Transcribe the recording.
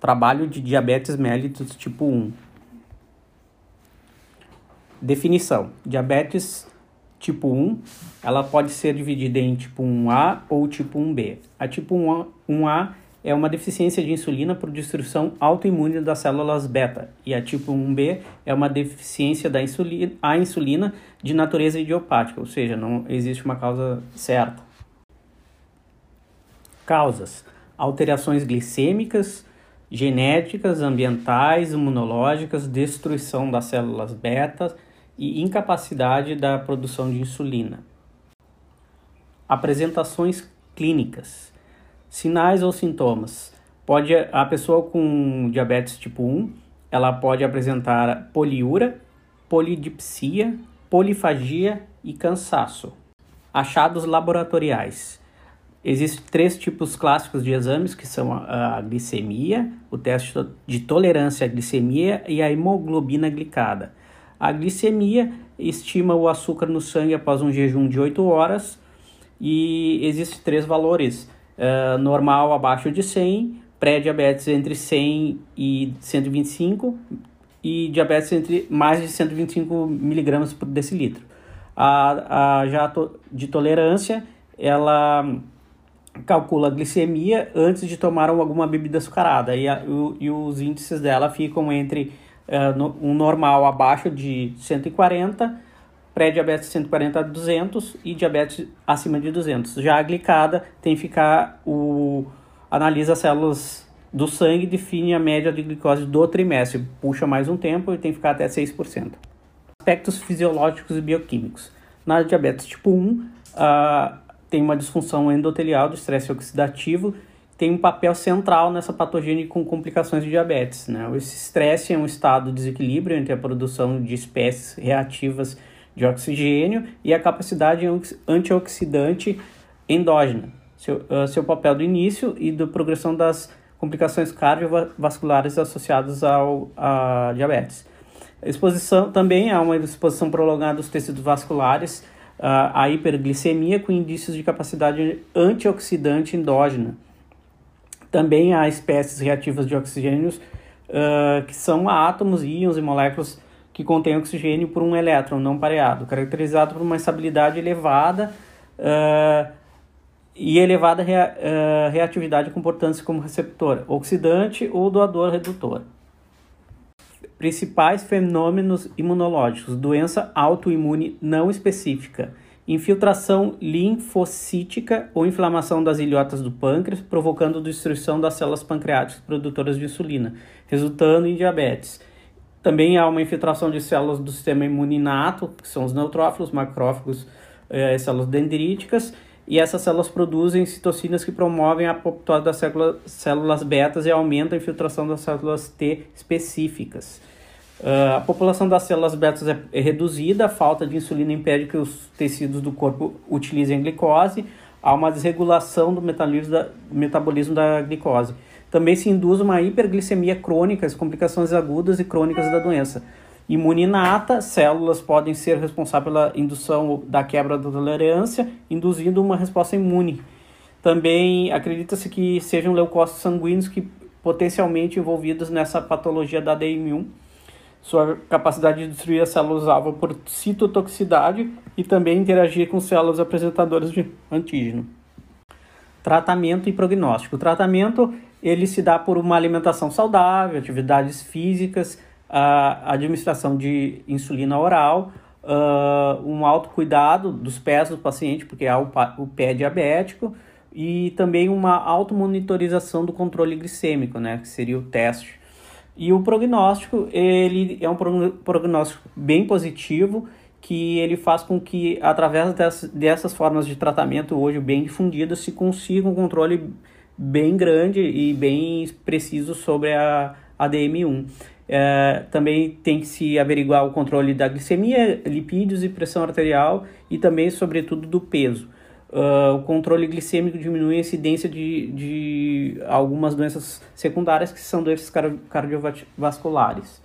Trabalho de diabetes mellitus tipo 1. Definição: diabetes tipo 1, ela pode ser dividida em tipo 1A ou tipo 1B. A tipo 1A, 1A é uma deficiência de insulina por destruição autoimune das células beta, e a tipo 1B é uma deficiência da insulina, a insulina de natureza idiopática, ou seja, não existe uma causa certa. Causas: alterações glicêmicas, genéticas, ambientais, imunológicas, destruição das células beta e incapacidade da produção de insulina. Apresentações clínicas. Sinais ou sintomas. Pode a pessoa com diabetes tipo 1, ela pode apresentar poliúria, polidipsia, polifagia e cansaço. Achados laboratoriais. Existem três tipos clássicos de exames, que são a, glicemia, o teste de tolerância à glicemia e a hemoglobina glicada. A glicemia estima o açúcar no sangue após um jejum de 8 horas e existem três valores, uh, normal abaixo de 100, pré-diabetes entre 100 e 125 e diabetes entre mais de 125 miligramas por decilitro. A, a já to, de tolerância, ela calcula a glicemia antes de tomar alguma bebida açucarada e, a, o, e os índices dela ficam entre uh, no, um normal abaixo de 140, pré-diabetes 140 a 200 e diabetes acima de 200. Já a glicada tem que ficar o analisa as células do sangue define a média de glicose do trimestre, puxa mais um tempo e tem que ficar até 6%. Aspectos fisiológicos e bioquímicos. Na diabetes tipo 1, uh, tem uma disfunção endotelial do estresse oxidativo, tem um papel central nessa patogênia com complicações de diabetes. Né? Esse estresse é um estado de desequilíbrio entre a produção de espécies reativas de oxigênio e a capacidade antioxidante endógena. Seu, uh, seu papel do início e da progressão das complicações cardiovasculares associadas ao a diabetes. Exposição também há uma exposição prolongada dos tecidos vasculares a hiperglicemia com indícios de capacidade antioxidante endógena. Também há espécies reativas de oxigênios uh, que são átomos, íons e moléculas que contêm oxigênio por um elétron não pareado, caracterizado por uma estabilidade elevada uh, e elevada rea, uh, reatividade comportando-se como receptor, oxidante ou doador redutor. Principais fenômenos imunológicos: doença autoimune não específica, infiltração linfocítica ou inflamação das ilhotas do pâncreas, provocando destruição das células pancreáticas produtoras de insulina, resultando em diabetes. Também há uma infiltração de células do sistema imune inato, que são os neutrófilos, macrófagos, eh, células dendríticas, e essas células produzem citocinas que promovem a apoptose das células, células betas e aumentam a infiltração das células T específicas. Uh, a população das células betas é, é, reduzida, a falta de insulina impede que os tecidos do corpo utilizem glicose, há uma desregulação do metabolismo da, metabolismo da glicose. Também se induz uma hiperglicemia crônica, as complicações agudas e crônicas da doença. Imuninata, células podem ser responsáveis pela indução da quebra da tolerância, induzindo uma resposta imune. Também acredita-se que sejam leucócitos sanguíneos que potencialmente envolvidos nessa patologia da DM1. Sua capacidade de destruir as células-alvo por citotoxicidade e também interagir com células apresentadoras de antígeno. Tratamento e prognóstico. O tratamento ele se dá por uma alimentação saudável, atividades físicas, a administração de insulina oral, uh, um autocuidado dos pés do paciente, porque há o, o pé diabético, e também uma automonitorização do controle glicêmico, né, que seria o teste. E o prognóstico, ele é um prognóstico bem positivo, que ele faz com que, através dessas, formas de tratamento hoje bem difundidas, se consiga um controle bem grande e bem preciso sobre a, a DM1. É, também tem que se averiguar o controle da glicemia, lipídios e pressão arterial e também, sobretudo, do peso. Uh, o controle glicêmico diminui a incidência de, de algumas doenças secundárias que são doenças cardiovasculares.